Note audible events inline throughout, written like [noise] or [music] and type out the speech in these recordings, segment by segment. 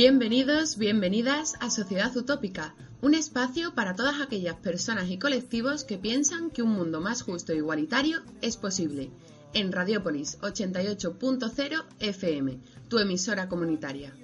Bienvenidos, bienvenidas a Sociedad Utópica, un espacio para todas aquellas personas y colectivos que piensan que un mundo más justo e igualitario es posible. En Radiopolis 88.0 FM, tu emisora comunitaria.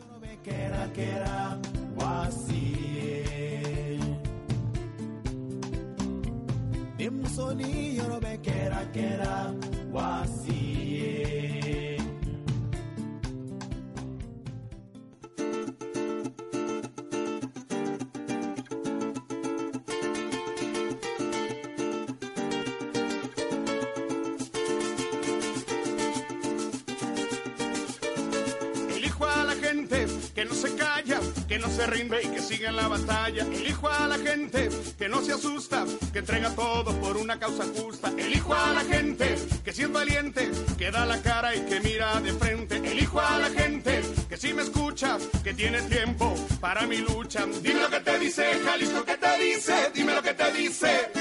Que no se rinde y que sigue en la batalla. Elijo a la gente que no se asusta, que entrega todo por una causa justa. Elijo a la gente que si es valiente, que da la cara y que mira de frente. Elijo a la gente que si me escucha, que tiene tiempo para mi lucha. Dime lo que te dice, Jalisco, ¿qué te dice? Dime lo que te dice.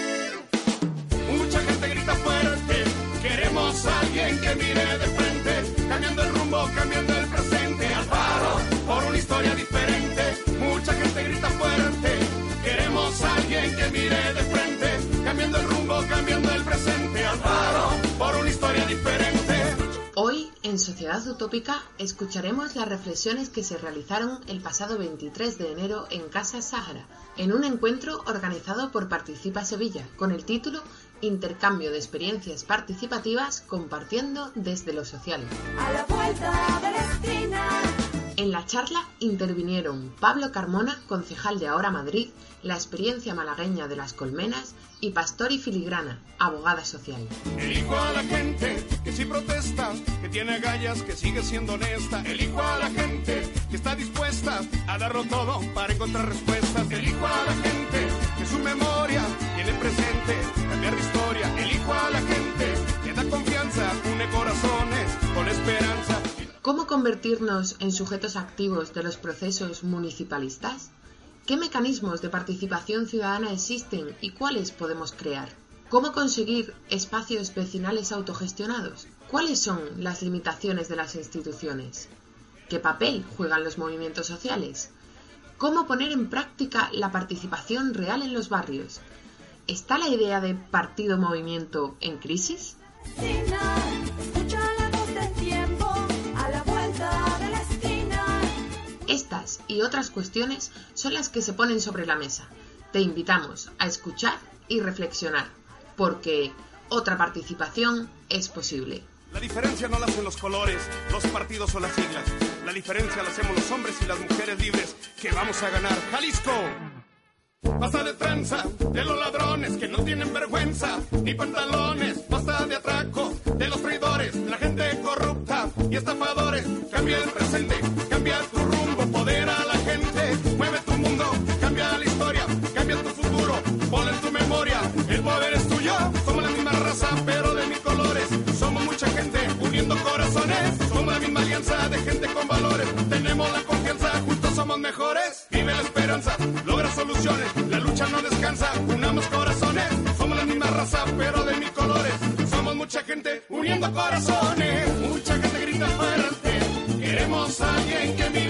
Mucha gente grita fuerte, queremos a alguien que mire de frente, cambiando el rumbo, cambiando Utópica, escucharemos las reflexiones que se realizaron el pasado 23 de enero en Casa Sáhara, en un encuentro organizado por Participa Sevilla, con el título Intercambio de experiencias participativas compartiendo desde lo social. A la vuelta de la esquina. En la charla intervinieron Pablo Carmona, concejal de Ahora Madrid, la experiencia malagueña de las colmenas y Pastor y Filigrana, abogada social. Elijo a la gente que sí protesta, que tiene gallas, que sigue siendo honesta. Elijo a la gente que está dispuesta a darlo todo para encontrar respuestas. Elijo a la gente que su memoria tiene presente, cambiar de historia. Elijo a la gente que da confianza, une corazones con esperanza. ¿Cómo convertirnos en sujetos activos de los procesos municipalistas? ¿Qué mecanismos de participación ciudadana existen y cuáles podemos crear? ¿Cómo conseguir espacios vecinales autogestionados? ¿Cuáles son las limitaciones de las instituciones? ¿Qué papel juegan los movimientos sociales? ¿Cómo poner en práctica la participación real en los barrios? ¿Está la idea de partido-movimiento en crisis? Estas y otras cuestiones son las que se ponen sobre la mesa. Te invitamos a escuchar y reflexionar, porque otra participación es posible. La diferencia no la hacen los colores, los partidos o las siglas. La diferencia la hacemos los hombres y las mujeres libres que vamos a ganar. Jalisco. Basta de tranza, de los ladrones que no tienen vergüenza ni pantalones. Basta de atraco, de los traidores, la gente corrupta y estafadores. Cambia el presente, cambia tu De gente con valores. Tenemos la confianza, juntos somos mejores. Vive la esperanza, logra soluciones. La lucha no descansa, unamos corazones. Somos la misma raza, pero de mil colores. Somos mucha gente uniendo corazones. Mucha gente grita fuerte. Queremos a alguien que mire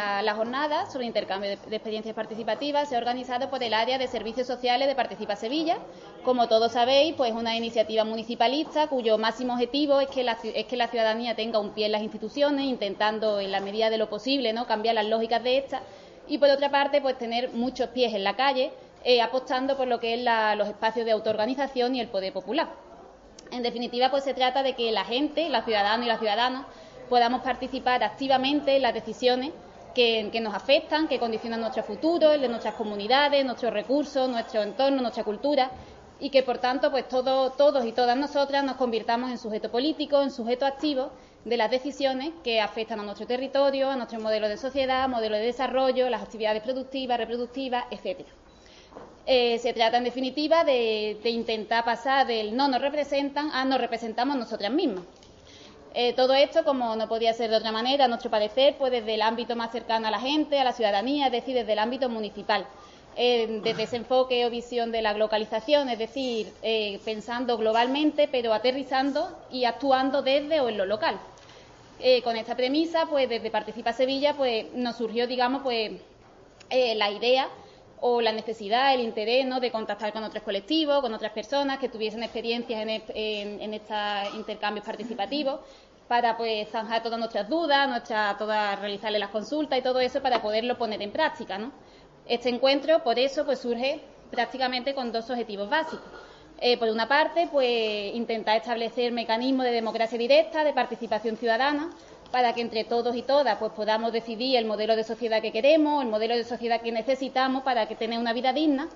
la, la jornada sobre intercambio de, experiencias participativas se ha organizado por el área de servicios sociales de Participa Sevilla. Como todos sabéis, pues es una iniciativa municipalista cuyo máximo objetivo es que, la, es que la ciudadanía tenga un pie en las instituciones, intentando en la medida de lo posible no cambiar las lógicas de estas y por otra parte pues tener muchos pies en la calle, eh, apostando por lo que es la- los espacios de autoorganización y el poder popular. En definitiva, pues se trata de que la gente, los ciudadanos y las ciudadanas, podamos participar activamente en las decisiones que, que nos afectan, que condicionan nuestro futuro, el de nuestras comunidades, nuestros recursos, nuestro entorno, nuestra cultura. y que por tanto pues todo- todos y todas nosotras nos convirtamos en sujeto político, en sujeto activo de las decisiones que afectan a nuestro territorio, a nuestro modelo de sociedad, modelo de desarrollo, las actividades productivas, reproductivas, etcétera. Eh, se trata, en definitiva, de, de intentar pasar del no nos representan a nos representamos nosotras mismas. Eh, todo esto, como no podía ser de otra manera, a nuestro parecer, pues desde el ámbito más cercano a la gente, a la ciudadanía, es decir, desde el ámbito municipal. Eh, desde ese enfoque o visión de la globalización, es decir, eh, pensando globalmente, pero aterrizando y actuando desde o en lo local. Eh, con esta premisa, pues desde Participa Sevilla, pues nos surgió, digamos, pues la idea o la necesidad, el interés ¿no? de contactar con otros colectivos, con otras personas que tuviesen experiencias en, est- en- en estos intercambios participativos para pues zanjar todas nuestras dudas, nuestra, todas, realizarle las consultas y todo eso para poderlo poner en práctica. Este encuentro, por eso, pues surge prácticamente con dos objetivos básicos. Eh, por una parte, pues intentar establecer mecanismos de democracia directa, de participación ciudadana, para que entre todos y todas pues podamos decidir el modelo de sociedad que queremos, el modelo de sociedad que necesitamos para que tener una vida digna.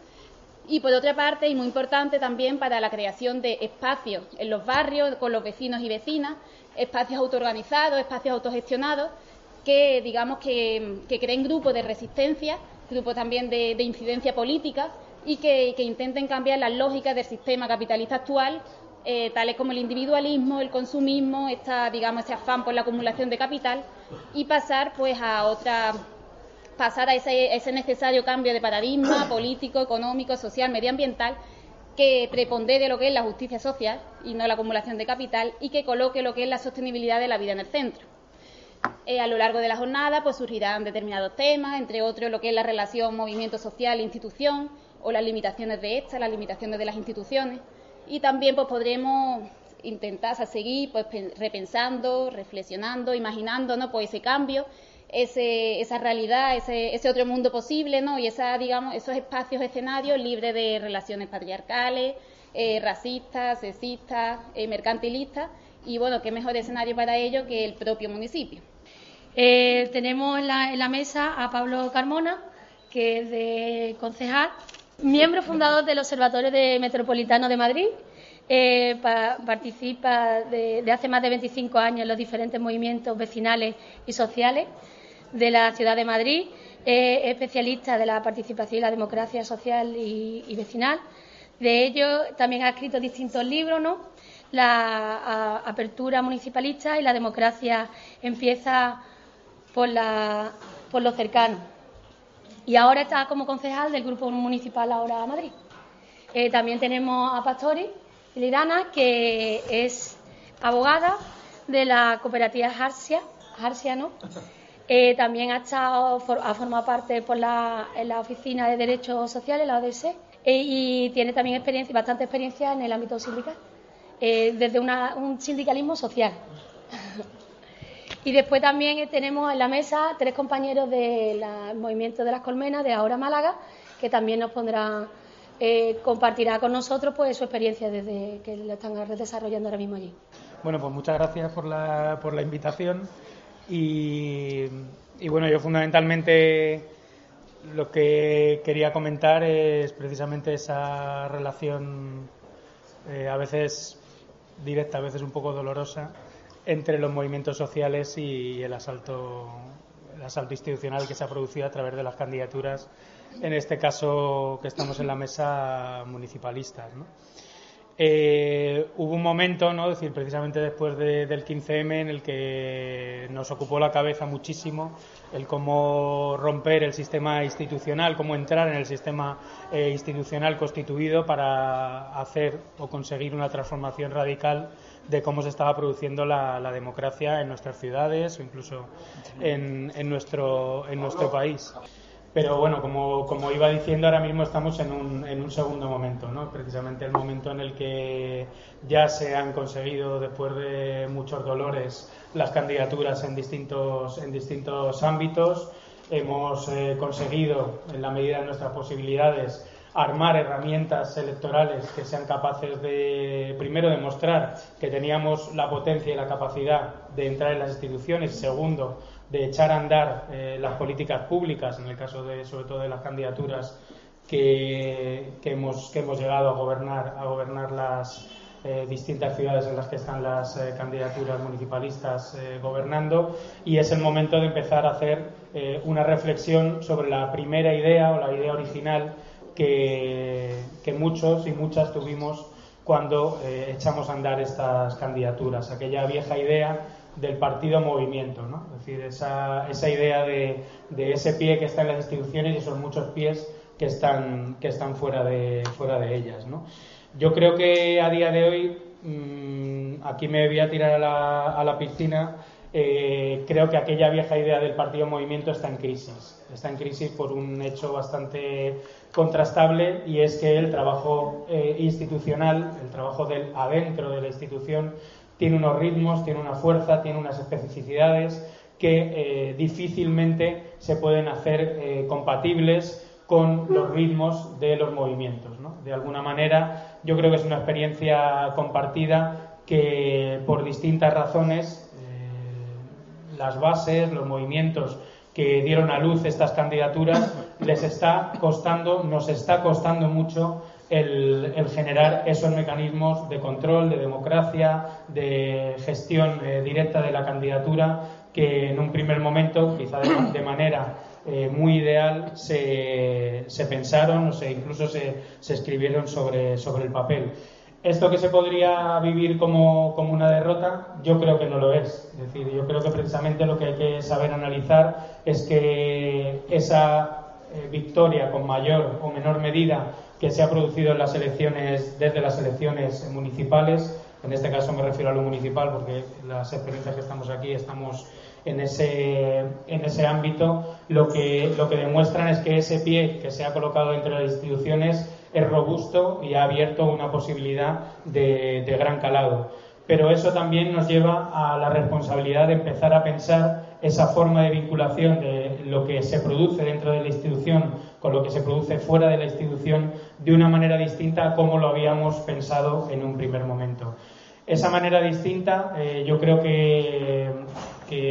Y por otra parte, y muy importante también para la creación de espacios en los barrios, con los vecinos y vecinas, espacios autoorganizados, espacios autogestionados, que digamos que, creen grupos de resistencia, grupos también de, de incidencia política y que, que intenten cambiar las lógicas del sistema capitalista actual, eh, tales como el individualismo, el consumismo, esta, digamos, ese afán por la acumulación de capital y pasar pues a otra pasar a ese, ese necesario cambio de paradigma [coughs] político, económico, social, medioambiental que prepondere lo que es la justicia social y no la acumulación de capital y que coloque lo que es la sostenibilidad de la vida en el centro. Eh, a lo largo de la jornada pues surgirán determinados temas, entre otros lo que es la relación movimiento social e institución o las limitaciones de esta, las limitaciones de las instituciones y también pues podremos intentar seguir pues pen- repensando, reflexionando, imaginando ¿no? pues ese cambio, ese, esa realidad, ese, ese otro mundo posible, ¿no? y esa, digamos, esos espacios, escenarios libres de relaciones patriarcales, eh, racistas, sexistas, eh, mercantilistas, y bueno, qué mejor escenario para ello que el propio municipio. Eh, tenemos en la, en la mesa a Pablo Carmona, que es de concejal, miembro fundador del Observatorio de Metropolitano de Madrid. Eh, pa- participa de, hace más de 25 años en los diferentes movimientos vecinales y sociales de la ciudad de Madrid. Es especialista de la participación y la democracia social y, vecinal. De ello también ha escrito distintos libros, ¿no? La apertura municipalista y la democracia empieza por, la, por lo cercano. Y ahora está como concejal del Grupo Municipal Ahora Madrid. Eh, también tenemos a Pastori Lirana, que es abogada de la cooperativa Jarsia, Jarsia ¿no? Eh, también ha, estado, ha formado parte por la, en la Oficina de Derechos Sociales, la ODS, eh, y tiene también experiencia, bastante experiencia en el ámbito sindical, desde un sindicalismo social. Y después también tenemos en la mesa tres compañeros del movimiento de las colmenas de Ahora Málaga, que también nos pondrán, eh, compartirá con nosotros pues su experiencia desde que lo están desarrollando ahora mismo allí. Bueno, pues muchas gracias por la, invitación. Y, y bueno, yo fundamentalmente lo que quería comentar es precisamente esa relación eh, a veces directa, a veces un poco dolorosa, entre los movimientos sociales y el asalto, el asalto institucional que se ha producido a través de las candidaturas, en este caso que estamos en la mesa municipalistas. ¿no? Eh, hubo un momento, ¿no? Decir, precisamente después de- del 15M, en el que nos ocupó la cabeza muchísimo el cómo romper el sistema institucional, cómo entrar en el sistema eh, institucional constituido para hacer o conseguir una transformación radical de cómo se estaba produciendo la, democracia en nuestras ciudades o incluso en, en nuestro, en nuestro país. Pero bueno, como, como iba diciendo, ahora mismo estamos en un, en un segundo momento, ¿no? Precisamente el momento en el que ya se han conseguido, después de muchos dolores, las candidaturas en distintos, en distintos ámbitos. Hemos eh, conseguido, en la medida de nuestras posibilidades, armar herramientas electorales que sean capaces de, primero, demostrar que teníamos la potencia y la capacidad de entrar en las instituciones segundo, de echar a andar eh, las políticas públicas, en el caso de, sobre todo, de las candidaturas que, hemos, que hemos llegado a gobernar, a gobernar las eh, distintas ciudades en las que están las eh, candidaturas municipalistas gobernando. Y es el momento de empezar a hacer una reflexión sobre la primera idea o la idea original que, muchos y muchas tuvimos cuando eh, echamos a andar estas candidaturas, aquella vieja idea del partido movimiento, ¿no? es decir, esa, esa idea de, de ese pie que está en las instituciones y esos muchos pies que están, que están fuera, de, fuera de ellas. ¿no? Yo creo que a día de hoy, mmm, aquí me voy a tirar a la, a la piscina, eh, creo que aquella vieja idea del partido movimiento está en crisis. Está en crisis por un hecho bastante contrastable y es que el trabajo eh, institucional, el trabajo del adentro de la institución, tiene unos ritmos, tiene una fuerza, tiene unas especificidades que eh, difícilmente se pueden hacer compatibles con los ritmos de los movimientos. De alguna manera, yo creo que es una experiencia compartida que por distintas razones las bases, los movimientos que dieron a luz estas candidaturas les está costando, nos está costando mucho el, generar esos mecanismos de control, de democracia, de gestión eh, directa de la candidatura que en un primer momento, quizá de, manera eh, muy ideal, se, pensaron o se, incluso se, escribieron sobre el papel. Esto que se podría vivir como, como, una derrota, yo creo que no lo es. Es decir, yo creo que precisamente lo que hay que saber analizar es que esa eh, victoria con mayor o menor medida que se ha producido en las elecciones, desde las elecciones municipales, en este caso me refiero a lo municipal porque las experiencias que estamos aquí estamos en ese, en ese ámbito, lo que, lo que demuestran es que ese pie que se ha colocado dentro de las instituciones es robusto y ha abierto una posibilidad de, gran calado. Pero eso también nos lleva a la responsabilidad de empezar a pensar esa forma de vinculación de lo que se produce dentro de la institución con lo que se produce fuera de la institución de una manera distinta a como lo habíamos pensado en un primer momento. Esa manera distinta eh, yo creo que,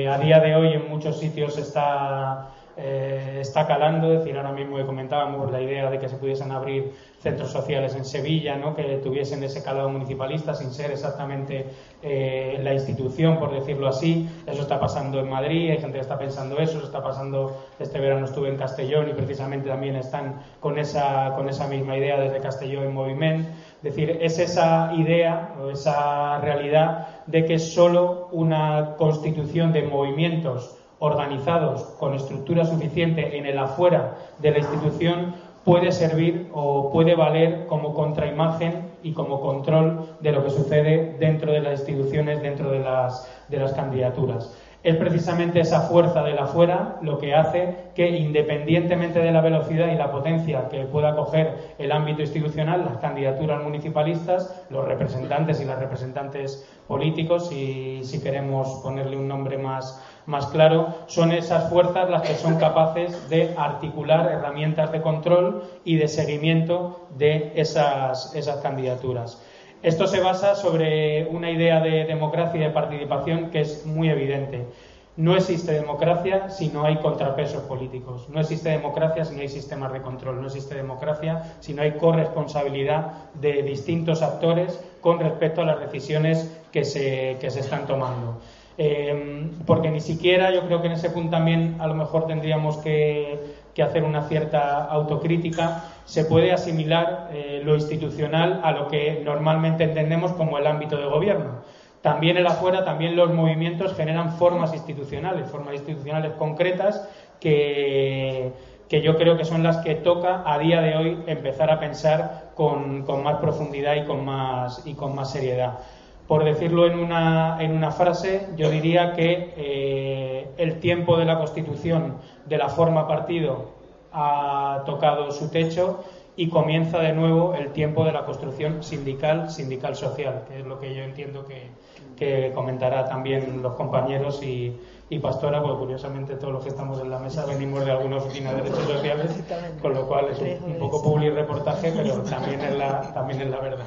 a día de hoy en muchos sitios está, eh, está calando, es decir, ahora mismo comentábamos la idea de que se pudiesen abrir centros sociales en Sevilla, ¿no? que tuviesen ese calado municipalista sin ser exactamente eh, la institución, por decirlo así. Eso está pasando en Madrid, hay gente que está pensando eso, eso está pasando, este verano estuve en Castellón y precisamente también están con esa, con esa misma idea desde Castellón en movimiento. Es decir, es esa idea o esa realidad de que solo una constitución de movimientos organizados con estructura suficiente en el afuera de la institución puede servir o puede valer como contraimagen y como control de lo que sucede dentro de las instituciones, dentro de las, de las candidaturas. Es precisamente esa fuerza del afuera lo que hace que, independientemente de la velocidad y la potencia que pueda coger el ámbito institucional, las candidaturas municipalistas, los representantes y las representantes políticos, y si queremos ponerle un nombre más, más claro, son esas fuerzas las que son capaces de articular herramientas de control y de seguimiento de esas, esas candidaturas. Esto se basa sobre una idea de democracia y de participación que es muy evidente. No existe democracia si no hay contrapesos políticos. No existe democracia si no hay sistemas de control. No existe democracia si no hay corresponsabilidad de distintos actores con respecto a las decisiones que se, que se están tomando. Eh, porque ni siquiera yo creo que en ese punto también a lo mejor tendríamos que, hacer una cierta autocrítica. Se puede asimilar eh, lo institucional a lo que normalmente entendemos como el ámbito de gobierno. También el afuera, también los movimientos generan formas institucionales, formas institucionales concretas que, que yo creo que son las que toca a día de hoy empezar a pensar con, con más profundidad y con más, y con más seriedad. Por decirlo en una, en una frase, yo diría que eh, el tiempo de la Constitución de la forma partido ha tocado su techo y comienza de nuevo el tiempo de la construcción sindical, sindical social, que es lo que yo entiendo que, que comentará también los compañeros y, y Pastora, porque curiosamente todos los que estamos en la mesa venimos de alguna oficina de derechos sociales, con lo cual es un, un poco public reportaje, pero también es la, también es la verdad.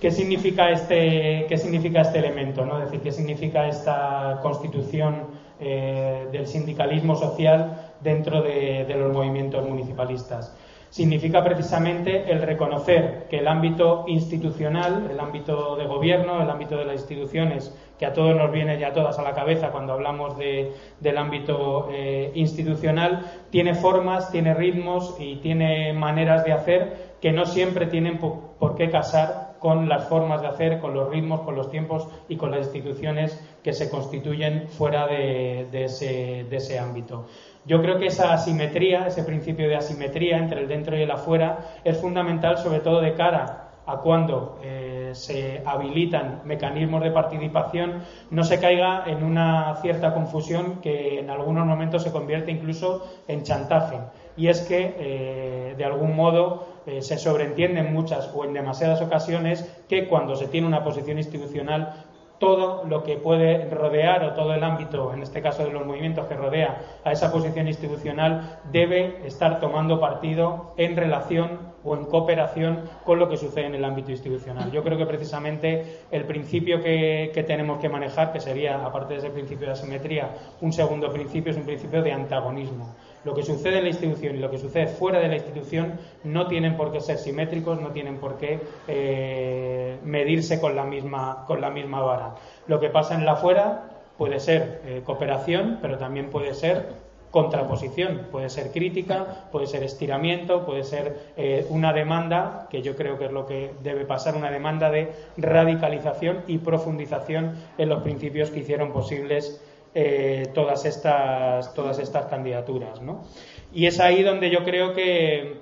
¿Qué significa este, qué significa este elemento? ¿no? Es decir, ¿qué significa esta constitución eh, del sindicalismo social dentro de, los movimientos municipalistas? significa precisamente el reconocer que el ámbito institucional, el ámbito de gobierno, el ámbito de las instituciones, que a todos nos viene ya todas a la cabeza cuando hablamos de, del ámbito eh, institucional, tiene formas, tiene ritmos y tiene maneras de hacer que no siempre tienen por qué casar con las formas de hacer, con los ritmos, con los tiempos y con las instituciones que se constituyen fuera de, ese ámbito. Yo creo que esa asimetría, ese principio de asimetría entre el dentro y el afuera, es fundamental sobre todo de cara a cuando eh, se habilitan mecanismos de participación, no se caiga en una cierta confusión que en algunos momentos se convierte incluso en chantaje. Y es que, eh, de algún modo, eh, se sobreentiende en muchas o en demasiadas ocasiones que cuando se tiene una posición institucional todo lo que puede rodear o todo el ámbito, en este caso de los movimientos que rodea a esa posición institucional, debe estar tomando partido en relación o en cooperación con lo que sucede en el ámbito institucional. Yo creo que precisamente el principio que, que tenemos que manejar, que sería, aparte de ese principio de asimetría, un segundo principio, es un principio de antagonismo. Lo que sucede en la institución y lo que sucede fuera de la institución no tienen por qué ser simétricos, no tienen por qué eh, medirse con la, misma, con la misma vara. Lo que pasa en la fuera puede ser eh, cooperación, pero también puede ser contraposición, puede ser crítica, puede ser estiramiento, puede ser eh, una demanda, que yo creo que es lo que debe pasar, una demanda de radicalización y profundización en los principios que hicieron posibles eh, todas, estas, todas estas candidaturas. ¿no? Y es ahí donde yo creo que,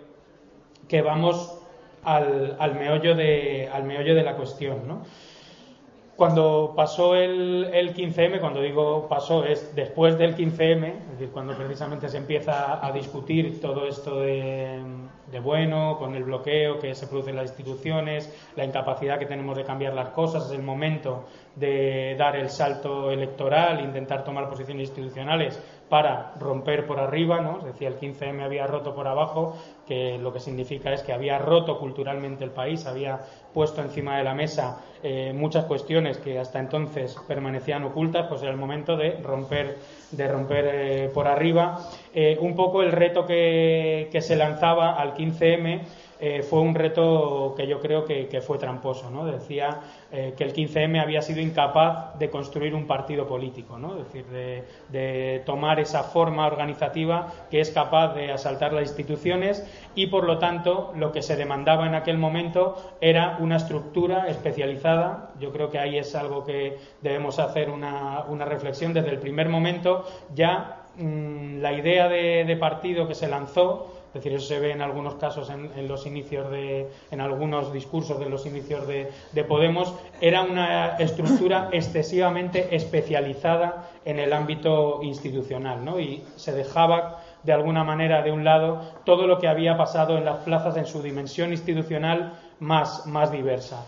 que vamos al, al, meollo de, al meollo de la cuestión. ¿no? Cuando pasó el, el, 15M, cuando digo pasó es después del 15M, es decir, cuando precisamente se empieza a discutir todo esto de, de bueno, con el bloqueo que se produce en las instituciones, la incapacidad que tenemos de cambiar las cosas, es el momento de dar el salto electoral, intentar tomar posiciones institucionales para romper por arriba, ¿no? Es decir, el 15M había roto por abajo, que lo que significa es que había roto culturalmente el país, había puesto encima de la mesa eh, muchas cuestiones que hasta entonces permanecían ocultas, pues era el momento de romper, de romper eh, por arriba. Eh, un poco el reto que, que se lanzaba al 15M eh, fue un reto que yo creo que, fue tramposo. ¿no? Decía eh, que el 15M había sido incapaz de construir un partido político, ¿no? es decir, de, tomar esa forma organizativa que es capaz de asaltar las instituciones y, por lo tanto, lo que se demandaba en aquel momento era una estructura especializada. Yo creo que ahí es algo que debemos hacer una, reflexión desde el primer momento. Ya mmm, la idea de, de partido que se lanzó es decir, eso se ve en algunos casos en, en, los inicios de, en algunos discursos de los inicios de, de, Podemos, era una estructura [coughs] excesivamente especializada en el ámbito institucional, ¿no? Y se dejaba de alguna manera de un lado todo lo que había pasado en las plazas en su dimensión institucional más, más diversa.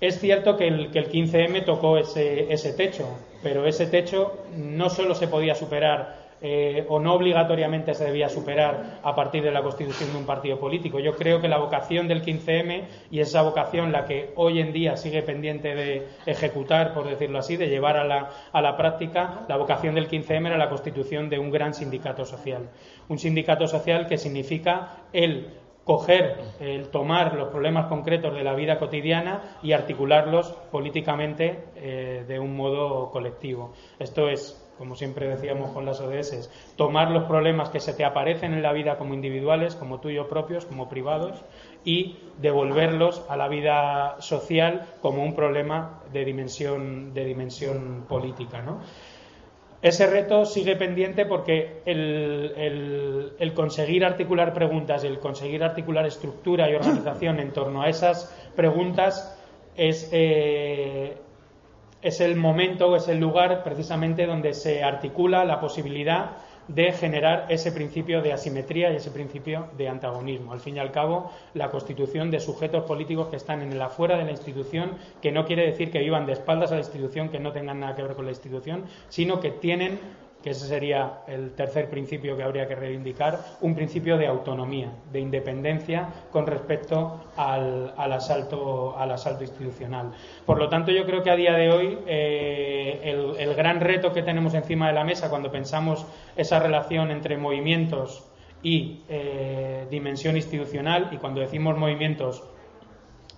Es cierto que el, que el 15M tocó ese, ese techo, pero ese techo no solo se podía superar eh, o no obligatoriamente se debía superar a partir de la constitución de un partido político. Yo creo que la vocación del 15M y esa vocación la que hoy en día sigue pendiente de ejecutar, por decirlo así, de llevar a la, a la práctica, la vocación del 15M era la constitución de un gran sindicato social. Un sindicato social que significa el coger, el tomar los problemas concretos de la vida cotidiana y articularlos políticamente eh, de un modo colectivo. Esto es como siempre decíamos con las ODS, tomar los problemas que se te aparecen en la vida como individuales, como tuyos propios, como privados, y devolverlos a la vida social como un problema de dimensión, de dimensión política. ¿no? Ese reto sigue pendiente porque el, el, conseguir articular preguntas, el conseguir articular estructura y organización en torno a esas preguntas es, eh, es el momento, es el lugar precisamente donde se articula la posibilidad de generar ese principio de asimetría y ese principio de antagonismo. Al fin y al cabo, la constitución de sujetos políticos que están en el afuera de la institución, que no quiere decir que vivan de espaldas a la institución, que no tengan nada que ver con la institución, sino que tienen que ese sería el tercer principio que habría que reivindicar, un principio de autonomía, de independencia con respecto al, al, asalto, al asalto institucional. Por lo tanto, yo creo que a día de hoy eh, el, gran reto que tenemos encima de la mesa cuando pensamos esa relación entre movimientos y eh, dimensión institucional. Y cuando decimos movimientos,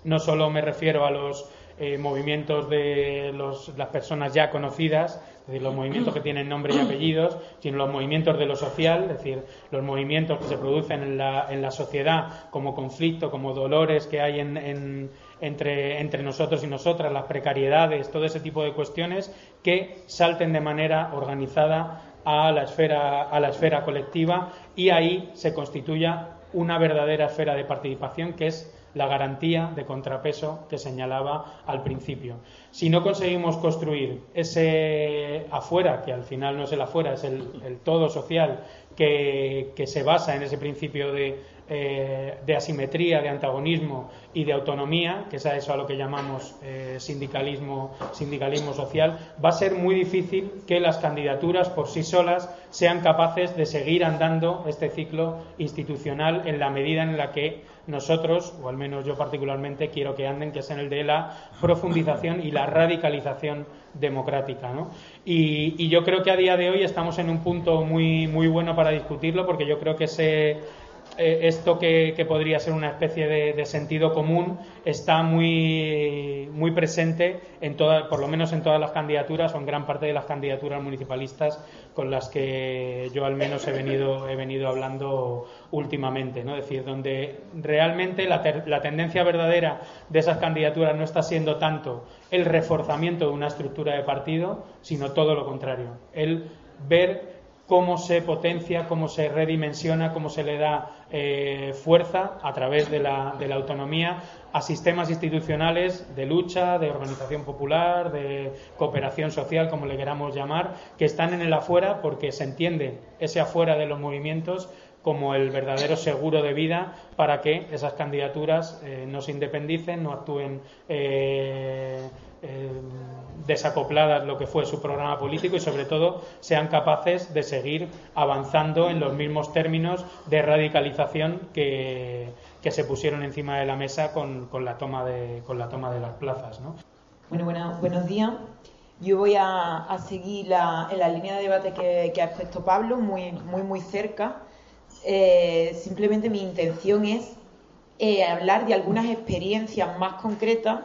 no solo me refiero a los eh, movimientos de las personas ya conocidas, decir, los movimientos que tienen nombre y apellidos, sino los movimientos de lo social, es decir, los movimientos que se producen en la, en la sociedad como conflicto, como dolores que hay en- en- entre, entre nosotros y nosotras, las precariedades, todo ese tipo de cuestiones que salten de manera organizada a la esfera, a la esfera colectiva y ahí se constituya una verdadera esfera de participación que es la garantía de contrapeso que señalaba al principio. Si no conseguimos construir ese afuera, que al final no es el afuera, es el, todo social, que se basa en ese principio de, eh, de asimetría, de antagonismo y de autonomía, que es a eso a lo que llamamos eh, sindicalismo, sindicalismo social, va a ser muy difícil que las candidaturas por sí solas sean capaces de seguir andando este ciclo institucional en la medida en la que nosotros, o al menos yo particularmente, quiero que anden, que es en el de la profundización y la radicalización democrática. ¿no? Y, yo creo que a día de hoy estamos en un punto muy, muy bueno para discutirlo, porque yo creo que ese, eh, esto que, podría ser una especie de, de sentido común está muy, muy presente en toda, por lo menos en todas las candidaturas o en gran parte de las candidaturas municipalistas con las que yo al menos he venido, he venido hablando últimamente, ¿no? Es decir, donde realmente la, ter- la tendencia verdadera de esas candidaturas no está siendo tanto el reforzamiento de una estructura de partido, sino todo lo contrario, el ver cómo se potencia, cómo se redimensiona, cómo se le da eh, fuerza a través de la, de la autonomía a sistemas institucionales de lucha, de organización popular, de cooperación social, como le queramos llamar, que están en el afuera porque se entiende ese afuera de los movimientos como el verdadero seguro de vida para que esas candidaturas eh, no se independicen, no actúen eh, eh, desacopladas lo que fue su programa político y sobre todo sean capaces de seguir avanzando en los mismos términos de radicalización que, que se pusieron encima de la mesa con, con la toma de con la toma de las plazas ¿no? Bueno, bueno, buenos días. Yo voy a, a seguir la, en la línea de debate que, que ha expuesto Pablo, muy, muy, muy cerca. Eh, simplemente mi intención es eh, hablar de algunas experiencias más concretas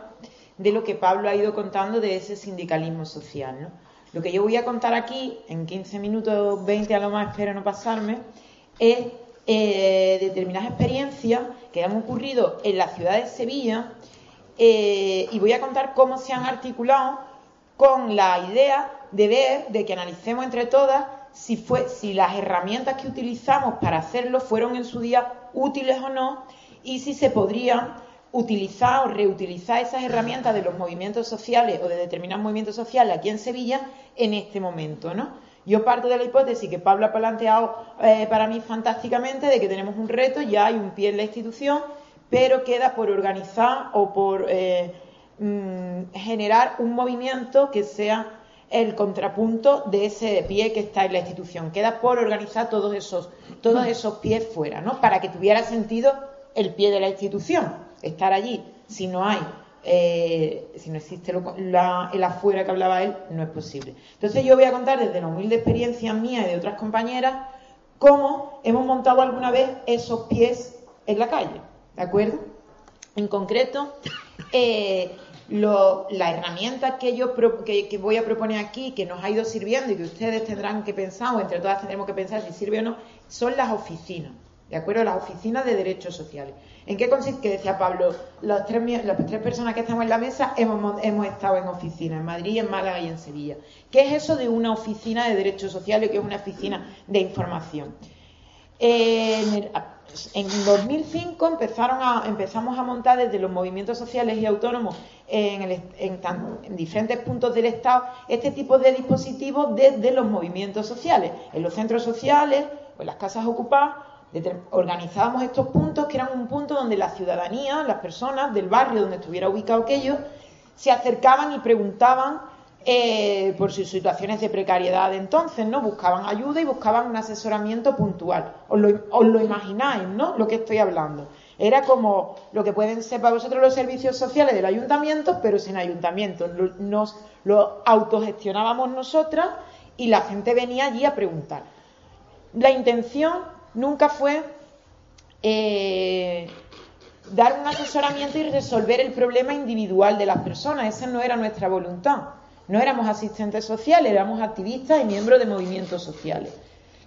de lo que Pablo ha ido contando de ese sindicalismo social. Lo que yo voy a contar aquí, en 15 minutos, 20 a lo más, espero no pasarme, es eh, determinadas experiencias que han ocurrido en la ciudad de Sevilla eh, y voy a contar cómo se han articulado con la idea de ver, de que analicemos entre todas si, fue, si las herramientas que utilizamos para hacerlo fueron en su día útiles o no y si se podrían utilizar o reutilizar esas herramientas de los movimientos sociales o de determinados movimientos sociales aquí en Sevilla en este momento, ¿no? Yo parto de la hipótesis que Pablo ha planteado eh, para mí fantásticamente de que tenemos un reto, ya hay un pie en la institución, pero queda por organizar o por eh, mm, generar un movimiento que sea el contrapunto de ese pie que está en la institución. Queda por organizar todos esos, todos esos pies fuera, ¿no? Para que tuviera sentido el pie de la institución, estar allí. Si no hay, eh, si no existe lo- la- el afuera que hablaba él, no es posible. Entonces yo voy a contar desde la humilde experiencia mía y de otras compañeras cómo hemos montado alguna vez esos pies en la calle, ¿de acuerdo? En concreto, eh, lo- la herramienta que yo pro- que, que voy a proponer aquí, que nos ha ido sirviendo y que ustedes tendrán que pensar, o entre todas tendremos que pensar si sirve o no, son las oficinas, ¿de acuerdo? Las oficinas de derechos sociales. ¿En qué consiste? Que decía Pablo, los tres, las tres personas que estamos en la mesa hemos, hemos estado en oficinas, en Madrid, en Málaga y en Sevilla. ¿Qué es eso de una oficina de derechos sociales, que es una oficina de información? En, el- en 2005 empezaron a, empezamos a montar desde los movimientos sociales y autónomos en, el en en diferentes puntos del Estado este tipo de dispositivos desde los movimientos sociales. En los centros sociales en las casas ocupadas organizábamos estos puntos que eran un punto donde la ciudadanía, las personas del barrio donde estuviera ubicado aquello, se acercaban y preguntaban eh, por sus situaciones de precariedad de entonces, ¿no? Buscaban ayuda y buscaban un asesoramiento puntual. Os lo, os lo imagináis, ¿no? Lo que estoy hablando. Era como lo que pueden ser para vosotros los servicios sociales del ayuntamiento, pero sin ayuntamiento. Nos lo autogestionábamos nosotras y la gente venía allí a preguntar. La intención nunca fue eh, dar un asesoramiento y resolver el problema individual de las personas. Esa no era nuestra voluntad. No éramos asistentes sociales, éramos activistas y miembros de movimientos sociales.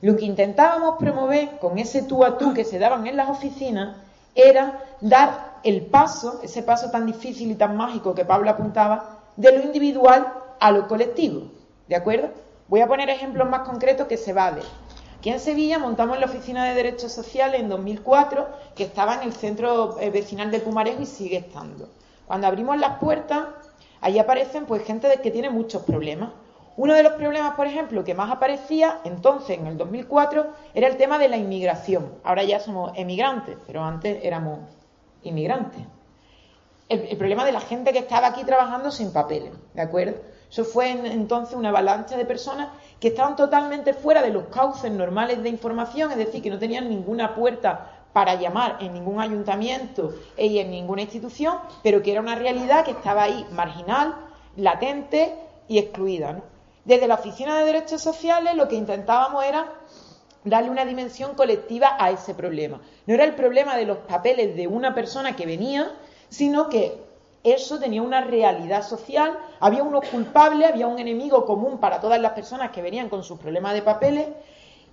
Lo que intentábamos promover con ese tú a tú que se daban en las oficinas era dar el paso, ese paso tan difícil y tan mágico que Pablo apuntaba, de lo individual a lo colectivo. ¿De acuerdo? Voy a poner ejemplos más concretos que se va a ver. En Sevilla montamos la Oficina de Derechos Sociales en 2004, que estaba en el centro eh, vecinal de Pumarejo y sigue estando. Cuando abrimos las puertas, ahí aparecen pues gente que tiene muchos problemas. Uno de los problemas, por ejemplo, que más aparecía entonces, en el 2004, era el tema de la inmigración. Ahora ya somos emigrantes, pero antes éramos inmigrantes. El, problema de la gente que estaba aquí trabajando sin papeles, ¿de acuerdo? Eso fue en- entonces una avalancha de personas que estaban totalmente fuera de los cauces normales de información, es decir, que no tenían ninguna puerta para llamar en ningún ayuntamiento y en ninguna institución, pero que era una realidad que estaba ahí marginal, latente y excluida. Desde la Oficina de Derechos Sociales lo que intentábamos era darle una dimensión colectiva a ese problema. No era el problema de los papeles de una persona que venía, sino que eso tenía una realidad social, había unos culpables, había un enemigo común para todas las personas que venían con sus problemas de papeles.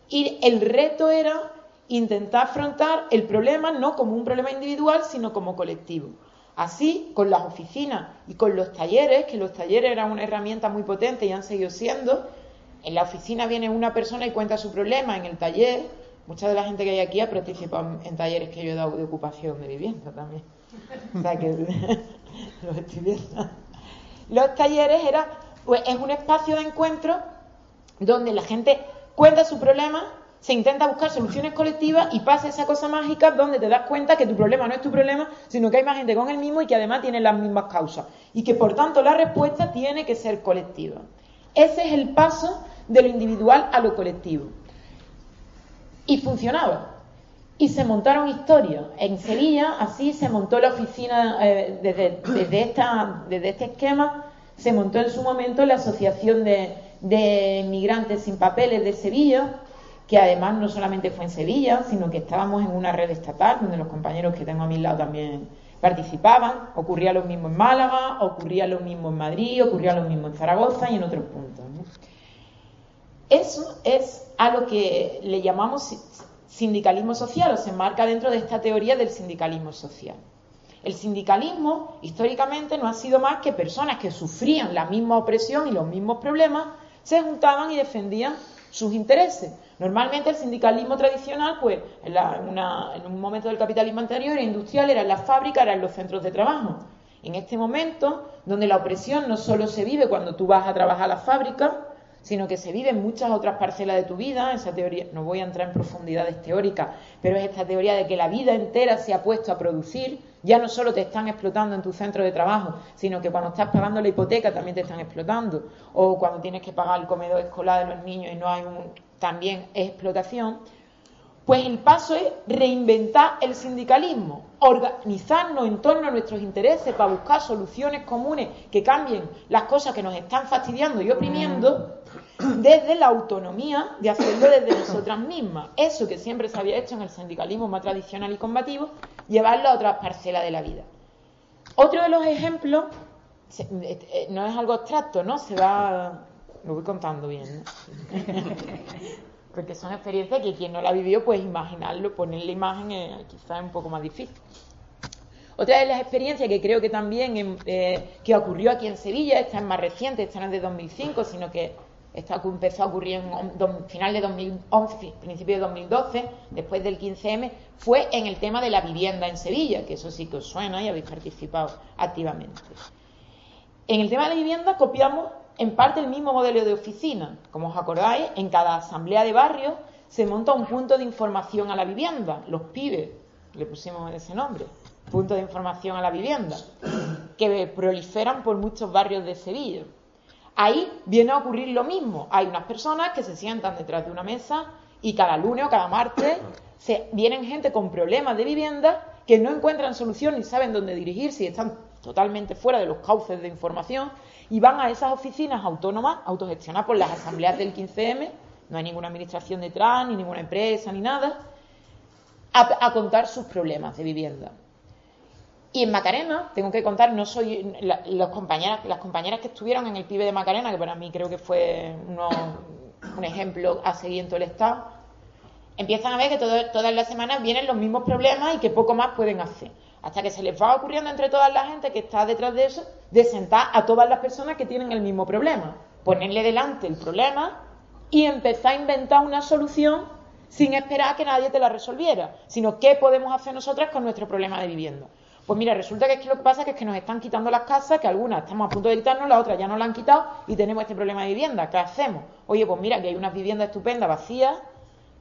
Y el reto era intentar afrontar el problema no como un problema individual, sino como colectivo. Así, con las oficinas y con los talleres, que los talleres eran una herramienta muy potente y han seguido siendo, en la oficina viene una persona y cuenta su problema, en el taller, mucha de la gente que hay aquí ha participado en talleres que yo he dado de ocupación de vivienda también. O sea que [laughs] los estoy. Los talleres era, pues, es un espacio de encuentro donde la gente cuenta su problema, se intenta buscar soluciones colectivas y pasa esa cosa mágica donde te das cuenta que tu problema no es tu problema, sino que hay más gente con el mismo y que además tiene las mismas causas. Y que por tanto la respuesta tiene que ser colectiva. Ese es el paso de lo individual a lo colectivo. Y funcionaba. Y se montaron historias. En Sevilla, así se montó la oficina, eh, desde, desde, esta, desde este esquema, se montó en su momento la Asociación de, de Migrantes sin Papeles de Sevilla, que además no solamente fue en Sevilla, sino que estábamos en una red estatal, donde los compañeros que tengo a mi lado también participaban. Ocurría lo mismo en Málaga, ocurría lo mismo en Madrid, ocurría lo mismo en Zaragoza y en otros puntos. Eso es a lo que le llamamos si- sindicalismo social o se enmarca dentro de esta teoría del sindicalismo social. El sindicalismo históricamente no ha sido más que personas que sufrían la misma opresión y los mismos problemas, se juntaban y defendían sus intereses. Normalmente el sindicalismo tradicional, pues en, la- una- en un momento del capitalismo anterior, era industrial, era en las fábricas, era en los centros de trabajo. En este momento, donde la opresión no solo se vive cuando tú vas a trabajar a la fábrica, sino que se vive en muchas otras parcelas de tu vida, esa teoría, no voy a entrar en profundidades teóricas, pero es esta teoría de que la vida entera se ha puesto a producir, ya no solo te están explotando en tu centro de trabajo, sino que cuando estás pagando la hipoteca también te están explotando, o cuando tienes que pagar el comedor escolar de los niños y no hay un, también es explotación, pues el paso es reinventar el sindicalismo, organizarnos en torno a nuestros intereses para buscar soluciones comunes que cambien las cosas que nos están fastidiando y oprimiendo desde la autonomía de hacerlo desde [coughs] nosotras mismas. Eso que siempre se había hecho en el sindicalismo más tradicional y combativo, llevarlo a otras parcelas de la vida. Otro de los ejemplos, eh, eh, no es algo abstracto, ¿no? Se va, lo voy contando bien, ¿no? [laughs] porque son experiencias que quien no la vivió, pues imaginarlo, poner la imagen eh, quizás es un poco más difícil. Otra de las experiencias que creo que también em, eh, que ocurrió aquí en Sevilla, esta es más reciente, esta no es de 2005, sino que esta ocu- empezó a ocurrir en final de 2011, principio de 2012, después del 15M, fue en el tema de la vivienda en Sevilla, que eso sí que os suena y habéis participado activamente. En el tema de la vivienda copiamos en parte el mismo modelo de oficina. Como os acordáis, en cada asamblea de barrio se monta un punto de información a la vivienda, los pibes, le pusimos ese nombre, punto de información a la vivienda, que proliferan por muchos barrios de Sevilla. Ahí viene a ocurrir lo mismo. Hay unas personas que se sientan detrás de una mesa y cada lunes o cada martes [coughs] se, vienen gente con problemas de vivienda que no encuentran solución ni saben dónde dirigirse y están totalmente fuera de los cauces de información y van a esas oficinas autónomas, autogestionadas por las asambleas del 15M, no hay ninguna administración detrás, ni ninguna empresa, ni nada, a, a contar sus problemas de vivienda. Y en Macarena, tengo que contar, no soy la- los compañeras, las compañeras que estuvieron en el pibe de Macarena, que para mí creo que fue uno- un ejemplo a seguir en todo el Estado, empiezan a ver que todas las semanas vienen los mismos problemas y que poco más pueden hacer. Hasta que se les va ocurriendo entre toda la gente que está detrás de eso, de sentar a todas las personas que tienen el mismo problema, ponerle delante el problema y empezar a inventar una solución sin esperar a que nadie te la resolviera, sino qué podemos hacer nosotras con nuestro problema de vivienda. Pues mira, resulta que que lo que pasa es que, nos están quitando las casas, que algunas estamos a punto de quitarnos, las otras ya nos la han quitado y tenemos este problema de vivienda. ¿Qué hacemos? Oye, pues mira, que hay unas viviendas estupendas, vacías,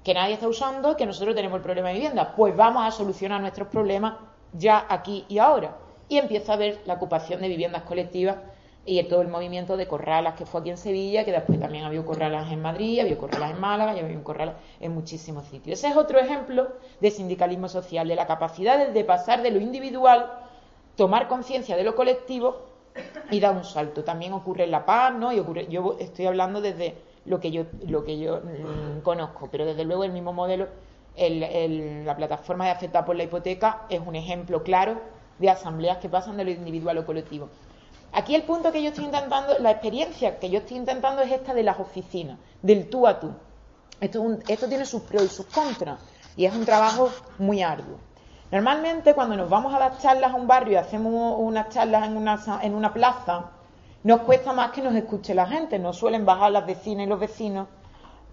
que nadie está usando, que nosotros tenemos el problema de vivienda. Pues vamos a solucionar nuestros problemas ya aquí y ahora. Y empieza a haber la ocupación de viviendas colectivas y todo el movimiento de corralas que fue aquí en Sevilla, que después también había corralas en Madrid, había corralas en Málaga y había corralas en muchísimos sitios. Ese es otro ejemplo de sindicalismo social, de la capacidad de, pasar de lo individual, tomar conciencia de lo colectivo y dar un salto. También ocurre en La Paz, ¿no? Y ocurre, yo estoy hablando desde lo que yo, lo que yo mm, conozco, pero desde luego el mismo modelo, el- la plataforma de afectada por la hipoteca es un ejemplo claro de asambleas que pasan de lo individual a lo colectivo. Aquí el punto que yo estoy intentando, la experiencia que yo estoy intentando es esta de las oficinas, del tú a tú. Esto, tiene sus pros y sus contras y es un trabajo muy arduo. Normalmente cuando nos vamos a dar charlas a un barrio y hacemos unas charlas en una, en una plaza, nos cuesta más que nos escuche la gente, nos suelen bajar las vecinas y los vecinos,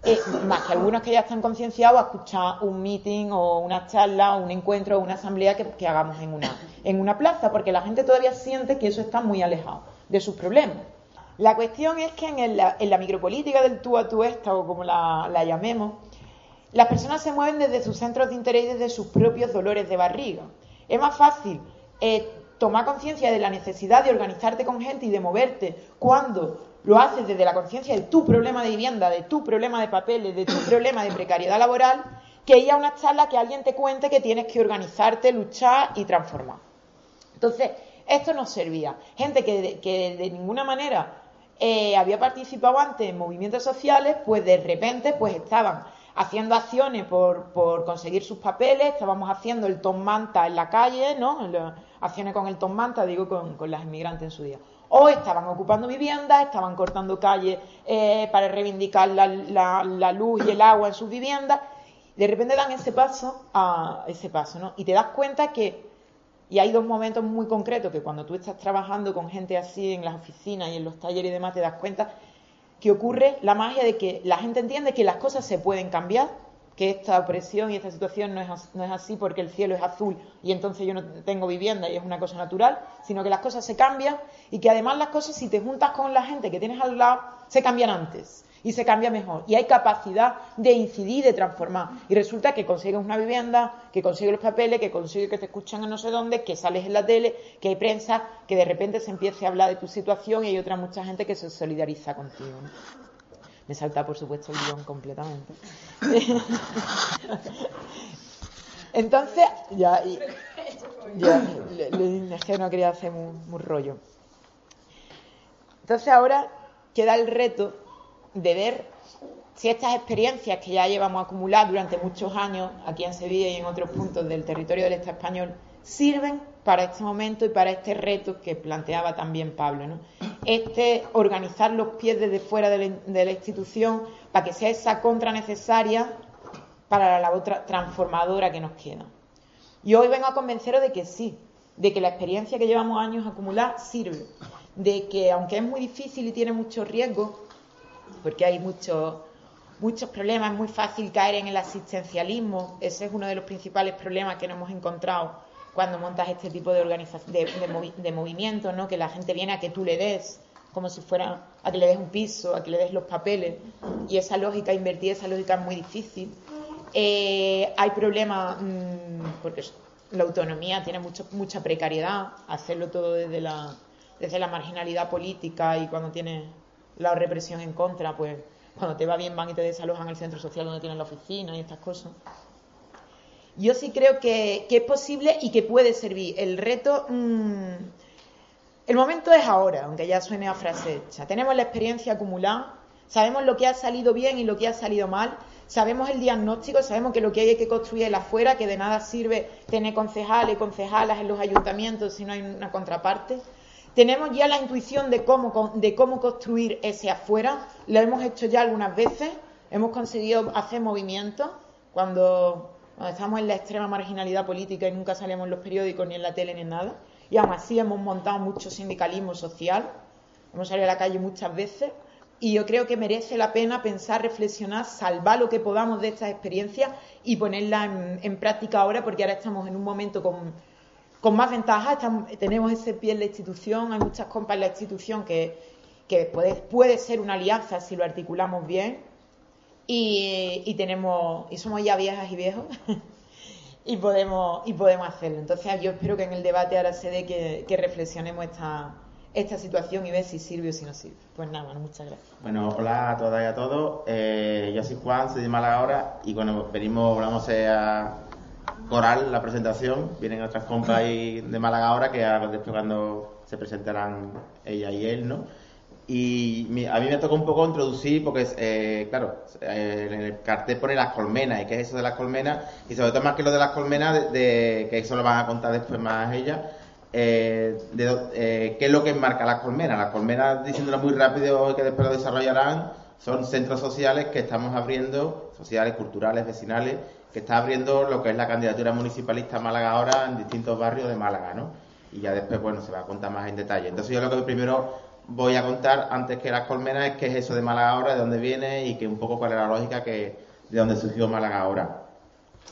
eh, más que algunos que ya están concienciados a escuchar un meeting o una charla o un encuentro o una asamblea que, hagamos en una, en una plaza, porque la gente todavía siente que eso está muy alejado de sus problemas. La cuestión es que en, el- en la micropolítica del tú a tú esta, o como la, la llamemos, las personas se mueven desde sus centros de interés y desde sus propios dolores de barriga. Es más fácil eh, tomar conciencia de la necesidad de organizarte con gente y de moverte cuando lo haces desde la conciencia de tu problema de vivienda, de tu problema de papeles, de tu [coughs] problema de precariedad laboral, que ir a una charla que alguien te cuente que tienes que organizarte, luchar y transformar. Entonces, esto nos servía. Gente que de, ninguna manera eh, había participado antes en movimientos sociales, pues de repente pues estaban haciendo acciones por, conseguir sus papeles, estábamos haciendo el Tom Manta en la calle, ¿no? Acciones con el Tom Manta, digo, con, con las inmigrantes en su día. O estaban ocupando viviendas, estaban cortando calles eh, para reivindicar la, la- luz y el agua en sus viviendas. De repente dan ese paso, a ese paso, ¿no? Y te das cuenta que y hay dos momentos muy concretos que cuando tú estás trabajando con gente así en las oficinas y en los talleres y demás te das cuenta que ocurre la magia de que la gente entiende que las cosas se pueden cambiar, que esta opresión y esta situación no es, no es así porque el cielo es azul y entonces yo no tengo vivienda y es una cosa natural, sino que las cosas se cambian y que además las cosas si te juntas con la gente que tienes al lado se cambian antes y se cambia mejor y hay capacidad de incidir, de transformar y resulta que consigues una vivienda, que consigues los papeles, que consigues que te escuchan en no sé dónde, que sales en la tele, que hay prensa, que de repente se empiece a hablar de tu situación y hay otra mucha gente que se solidariza contigo. Me salta, por supuesto, el guion completamente. [laughs] Entonces, ya, y- ya, le- le- es que no quería hacer muy, muy rollo. Entonces ahora queda el reto de ver si estas experiencias que ya llevamos acumuladas durante muchos años aquí en Sevilla y en otros puntos del territorio del Estado español sirven para este momento y para este reto que planteaba también Pablo. Este organizar los pies desde fuera de la, de la institución para que sea esa contra necesaria para la labor tra- transformadora que nos queda. Y hoy vengo a convenceros de que sí, de que la experiencia que llevamos años acumular sirve, de que aunque es muy difícil y tiene muchos riesgos, porque hay muchos muchos problemas, es muy fácil caer en el asistencialismo, ese es uno de los principales problemas que nos hemos encontrado cuando montas este tipo de organización, de, de movi- de movimientos, ¿no? que la gente viene a que tú le des, como si fuera a que le des un piso, a que le des los papeles, y esa lógica, invertir esa lógica es muy difícil. Eh, hay problemas mm, porque la autonomía tiene mucho, mucha precariedad, hacerlo todo desde la, desde la marginalidad política y cuando tienes la represión en contra, pues cuando te va bien van y te desalojan el centro social donde tienes la oficina y estas cosas. Yo sí creo que, es posible y que puede servir. El reto, mm, el momento es ahora, aunque ya suene a frase hecha. Tenemos la experiencia acumulada, sabemos lo que ha salido bien y lo que ha salido mal, sabemos el diagnóstico, sabemos que lo que hay que construir el afuera, que de nada sirve tener concejales y concejalas en los ayuntamientos si no hay una contraparte. Tenemos ya la intuición de cómo, de cómo construir ese afuera, lo hemos hecho ya algunas veces, hemos conseguido hacer movimientos cuando, cuando estamos en la extrema marginalidad política y nunca salimos en los periódicos ni en la tele ni en nada, y aún así hemos montado mucho sindicalismo social, hemos salido a la calle muchas veces, y yo creo que merece la pena pensar, reflexionar, salvar lo que podamos de estas experiencias y ponerlas en, en práctica ahora, porque ahora estamos en un momento con, con más ventajas, tenemos ese pie en la institución, hay muchas compas en la institución que, que puede, puede ser una alianza si lo articulamos bien y, y tenemos y somos ya viejas y viejos [laughs] y podemos y podemos hacerlo. Entonces yo espero que en el debate ahora se dé que, reflexionemos esta, esta situación y ver si sirve o si no sirve. Pues nada, bueno, muchas gracias. Bueno, hola a todas y a todos. Eh, yo soy Juan, soy de Málaga ahora y cuando venimos, vamos a coral la presentación. Vienen otras compas ahí de Málaga ahora que después cuando se presentarán ella y él, ¿no? Y a mí me toca un poco introducir, porque, eh, claro, eh, en el cartel pone las colmenas, y qué es eso de las colmenas, y sobre todo más que lo de las colmenas, de, que eso lo van a contar después más ella, eh, de eh, qué es lo que enmarca las colmenas. Las colmenas, diciéndolo muy rápido que después lo desarrollarán, son centros sociales que estamos abriendo, sociales, culturales, vecinales, que está abriendo lo que es la candidatura municipalista Málaga ahora en distintos barrios de Málaga, ¿no? Y ya después, bueno, se va a contar más en detalle. Entonces yo lo que primero voy a contar, antes que las colmenas, es qué es eso de Málaga ahora, de dónde viene y que un poco cuál es la lógica que, de dónde surgió Málaga ahora.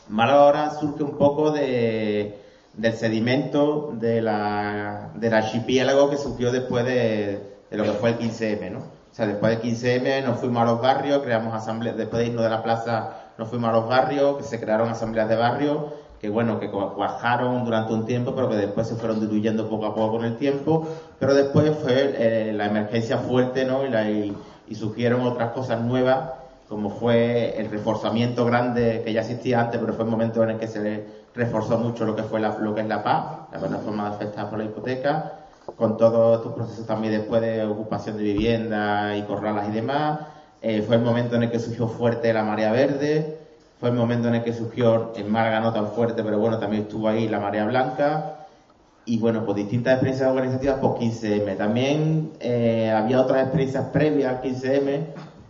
Málaga ahora surge un poco de, del sedimento de la, del archipiélago que surgió después de, de lo que fue el 15M, ¿no? O sea, después del 15M nos fuimos a los barrios, creamos asambleas, después de irnos de la plaza nos fuimos a los barrios, que se crearon asambleas de barrios, que bueno, que cuajaron durante un tiempo, pero que después se fueron diluyendo poco a poco con el tiempo, pero después fue eh, la emergencia fuerte, ¿no? Y, la- y- y surgieron otras cosas nuevas, como fue el reforzamiento grande que ya existía antes, pero fue el momento en el que se reforzó mucho lo que fue la, lo que es la paz, la plataforma afectada por la hipoteca, con todos estos procesos también después de ocupación de vivienda y corralas y demás. Eh, fue el momento en el que surgió fuerte la marea verde, fue el momento en el que surgió en Málaga no tan fuerte, pero bueno, también estuvo ahí la marea blanca. Y bueno, pues distintas experiencias organizativas por 15M. También eh, había otras experiencias previas al 15M,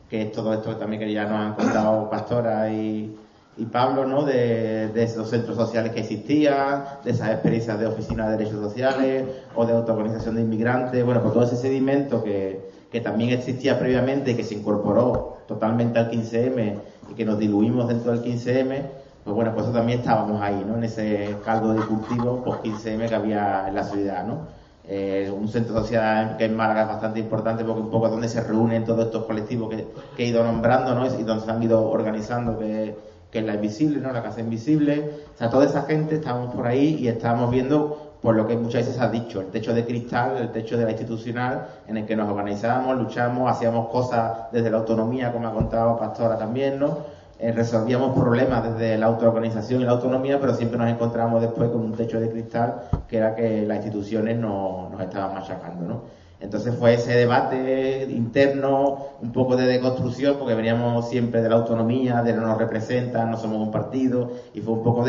que es todo esto también que ya nos han contado Pastora y, y Pablo, ¿no? De, de esos centros sociales que existían, de esas experiencias de oficinas de derechos sociales o de autoorganización de inmigrantes, bueno, pues todo ese sedimento que, que también existía previamente y que se incorporó totalmente al 15M y que nos diluimos dentro del 15M, pues bueno, pues eso también estábamos ahí, ¿no? En ese caldo de cultivo post 15M que había en la ciudad, ¿no? Eh, un centro social que en Málaga es bastante importante porque un poco es donde se reúnen todos estos colectivos que, que he ido nombrando, ¿no? Y donde se han ido organizando, que, que es la Invisible, ¿no? La Casa Invisible. O sea, toda esa gente estábamos por ahí y estábamos viendo por lo que muchas veces has dicho, el techo de cristal, el techo de la institucional, en el que nos organizábamos, luchamos, hacíamos cosas desde la autonomía, como ha contado Pastora también, ¿no? Eh, resolvíamos problemas desde la autoorganización y la autonomía, pero siempre nos encontramos después con un techo de cristal que era que las instituciones no- nos estaban machacando, ¿no? Entonces fue ese debate interno, un poco de deconstrucción, porque veníamos siempre de la autonomía, de no nos representan, no somos un partido, y fue un poco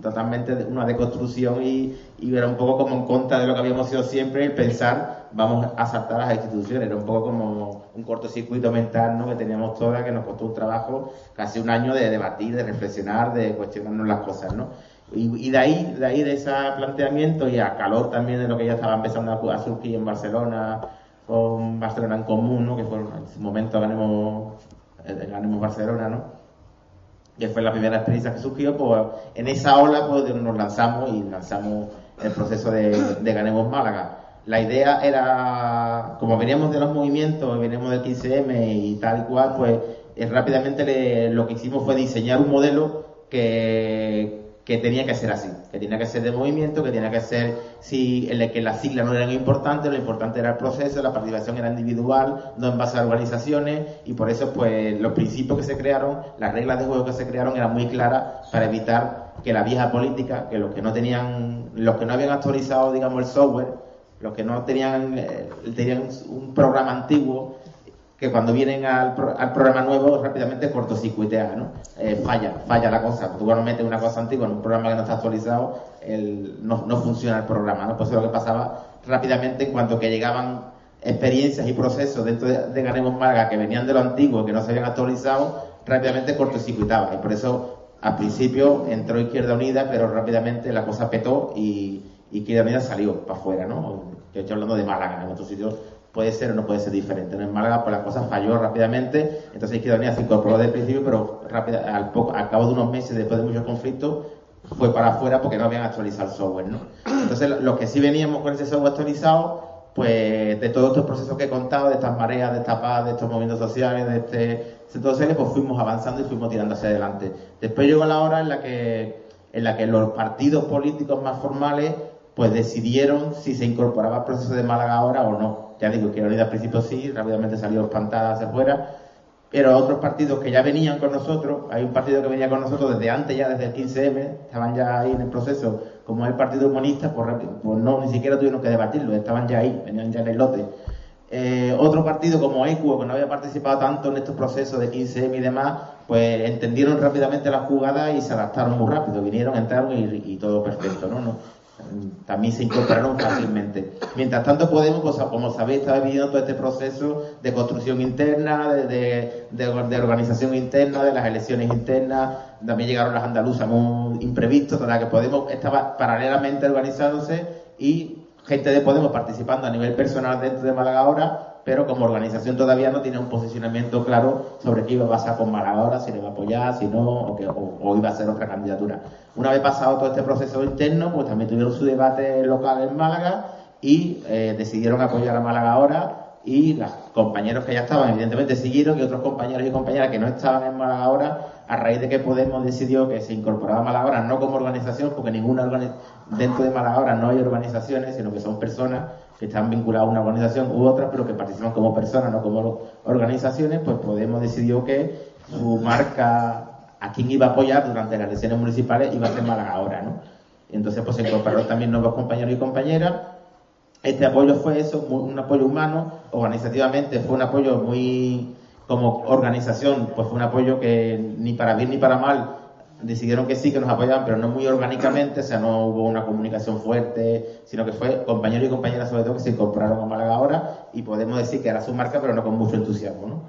totalmente una deconstrucción y, y era un poco como en contra de lo que habíamos sido siempre, el pensar, vamos a saltar a las instituciones, era un poco como un cortocircuito mental ¿no? que teníamos todas, que nos costó un trabajo, casi un año de debatir, de reflexionar, de cuestionarnos las cosas, ¿no? Y, de ahí, de ahí de ese planteamiento y a calor también de lo que ya estaba empezando a, a surgir en Barcelona, con Barcelona en común, ¿no? que fue en ese momento ganemos, eh, ganemos Barcelona, ¿no? que fue la primera experiencia que surgió, pues en esa ola pues nos lanzamos y lanzamos el proceso de, de Ganemos Málaga. La idea era, como veníamos de los movimientos, veníamos del 15M y tal y cual, pues eh, rápidamente le- lo que hicimos fue diseñar un modelo que, que tenía que ser así, que tenía que ser de movimiento, que tenía que ser, si, en el que las siglas no eran importantes, lo importante era el proceso, la participación era individual, no en base a organizaciones, y por eso pues los principios que se crearon, las reglas de juego que se crearon eran muy claras para evitar que la vieja política, que los que no tenían, los que no habían actualizado, digamos, el software, los que no tenían, eh, tenían un programa antiguo, que cuando vienen al, pro- al programa nuevo rápidamente cortocircuitea, ¿no? Eh, falla, falla la cosa. Tú cuando metes una cosa antigua en un programa que no está actualizado, no, funciona el programa, ¿no? Pues eso es lo que pasaba rápidamente en cuanto que llegaban experiencias y procesos dentro de, de Ganemos Málaga que venían de lo antiguo, que no se habían actualizado, rápidamente cortocircuitaba. Y por eso, al principio, entró Izquierda Unida, pero rápidamente la cosa petó y y Izquierda Unida salió para afuera, ¿no? Yo estoy hablando de Málaga, en otros sitios puede ser o no puede ser diferente. En Málaga, pues la cosa falló rápidamente, entonces Izquierda se incorporó desde el principio, pero rápida, al, poco, al cabo de unos meses, después de muchos conflictos, fue para afuera porque no habían actualizado el software, ¿no? Entonces, lo- los que sí veníamos con ese software actualizado, pues de todos estos procesos que he contado, de estas mareas, de esta paz, de estos movimientos sociales, de este centro social, pues fuimos avanzando y fuimos tirando hacia adelante. Después llegó la hora en la que, en la que los partidos políticos más formales pues decidieron si se incorporaba al proceso de Málaga ahora o no. Ya digo que Unida al principio sí, rápidamente salió espantada hacia afuera, pero otros partidos que ya venían con nosotros, hay un partido que venía con nosotros desde antes ya, desde el 15M, estaban ya ahí en el proceso, como el Partido Comunista, pues, pues no, ni siquiera tuvieron que debatirlo, estaban ya ahí, venían ya en el lote. Eh, otro partido como ECUO, que no había participado tanto en estos procesos de 15M y demás, pues entendieron rápidamente la jugada y se adaptaron muy rápido, vinieron, entraron y, y todo perfecto, ¿no? No, también se incorporaron fácilmente. Mientras tanto Podemos, como sabéis, está viviendo todo este proceso de construcción interna, de, organización interna, de las elecciones internas, también llegaron las andaluzas muy imprevistos, toda que Podemos estaba paralelamente organizándose y gente de Podemos participando a nivel personal dentro de Málaga ahora, pero como organización todavía no tiene un posicionamiento claro sobre qué iba a pasar con Málaga ahora, si le va a apoyar, si no, o, que, o, iba a ser otra candidatura. Una vez pasado todo este proceso interno, pues también tuvieron su debate local en Málaga y eh, decidieron apoyar a Málaga ahora y los compañeros que ya estaban evidentemente siguieron y otros compañeros y compañeras que no estaban en Málaga ahora a raíz de que Podemos decidió que se incorporaba a Málaga ahora no como organización porque ninguna organi- dentro de Málaga ahora no hay organizaciones sino que son personas que están vinculadas a una organización u otra pero que participan como personas no como organizaciones pues Podemos decidió que su marca a quien iba a apoyar durante las elecciones municipales iba a ser Málaga ¿no? entonces pues se incorporaron también nuevos compañeros y compañeras este apoyo fue eso, un apoyo humano, organizativamente fue un apoyo muy, como organización, pues fue un apoyo que ni para bien ni para mal decidieron que sí, que nos apoyaban, pero no muy orgánicamente, o sea, no hubo una comunicación fuerte, sino que fue compañeros y compañeras sobre todo que se incorporaron a Málaga ahora y podemos decir que era su marca, pero no con mucho entusiasmo, ¿no?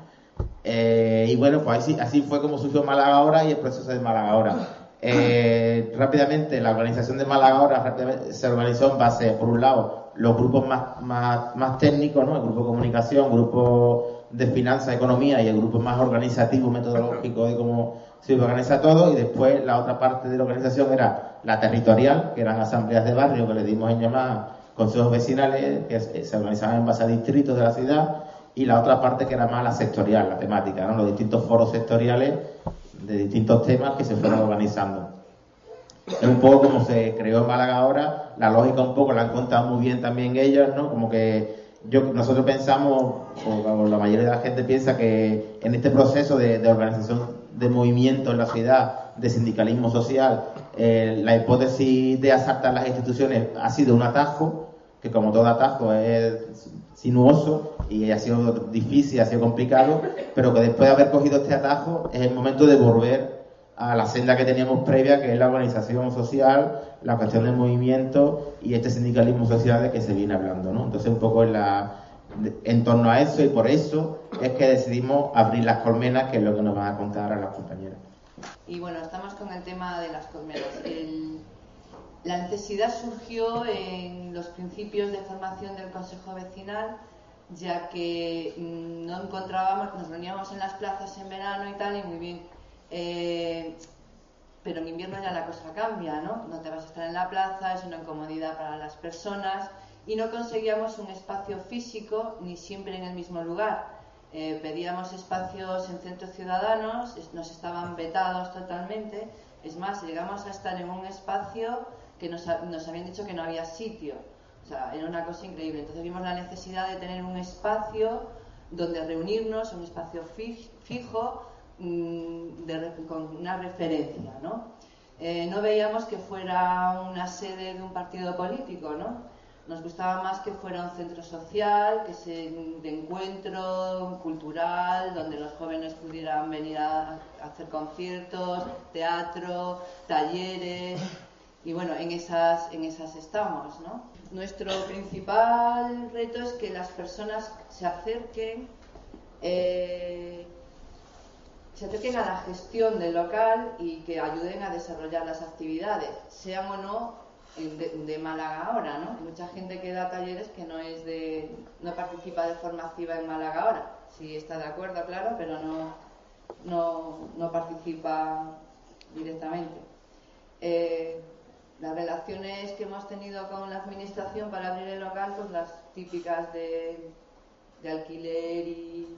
Eh, y bueno, pues así, fue como surgió Málaga ahora y el proceso de Málaga ahora. Eh, rápidamente, la organización de Málaga ahora se organizó en base, por un lado, los grupos más, más, más técnicos, ¿no? el grupo de comunicación, grupo de finanzas, economía y el grupo más organizativo, metodológico de cómo se organiza todo. Y después la otra parte de la organización era la territorial, que eran asambleas de barrio que le dimos en llamar consejos vecinales, que se organizaban en base a distritos de la ciudad. Y la otra parte que era más la sectorial, la temática, ¿no? los distintos foros sectoriales de distintos temas que se fueron organizando. Es un poco como se creó en Málaga ahora, la lógica un poco la han contado muy bien también ellos, ¿no? Como que yo, nosotros pensamos, o, la mayoría de la gente piensa que en este proceso de, de organización de movimiento en la ciudad, de sindicalismo social, eh, la hipótesis de asaltar las instituciones ha sido un atajo, que como todo atajo es sinuoso y ha sido difícil, ha sido complicado, pero que después de haber cogido este atajo es el momento de volver a la senda que teníamos previa, que es la organización social, la cuestión del movimiento y este sindicalismo social de que se viene hablando, ¿no? Entonces un poco en, la, en torno a eso y por eso es que decidimos abrir las colmenas, que es lo que nos van a contar ahora las compañeras. Y bueno, estamos con el tema de las colmenas. El- la necesidad surgió en los principios de formación del Consejo Vecinal, ya que mm, no encontrábamos, nos reuníamos en las plazas en verano y tal, y muy bien. Eh, pero en invierno ya la cosa cambia, ¿no? No te vas a estar en la plaza, es una incomodidad para las personas y no conseguíamos un espacio físico ni siempre en el mismo lugar. Eh, pedíamos espacios en centros ciudadanos, nos estaban vetados totalmente. Es más, llegamos a estar en un espacio que nos, nos habían dicho que no había sitio. O sea, era una cosa increíble. Entonces vimos la necesidad de tener un espacio donde reunirnos, un espacio fi- fijo, de re- con una referencia, ¿no? Eh, no veíamos que fuera una sede de un partido político, ¿no? Nos gustaba más que fuera un centro social, que se, de encuentro cultural, donde los jóvenes pudieran venir a, a hacer conciertos, teatro, talleres. Y bueno, en esas, en esas estamos, ¿no? Nuestro principal reto es que las personas se acerquen, eh, se acerquen a la gestión del local y que ayuden a desarrollar las actividades, sean o no de, Málaga ahora, ¿no? Mucha gente que da talleres que no es de, no participa de forma activa en Málaga ahora. Sí está de acuerdo, claro, pero no, no, no participa directamente. Eh, las relaciones que hemos tenido con la administración para abrir el local, pues las típicas de, de alquiler y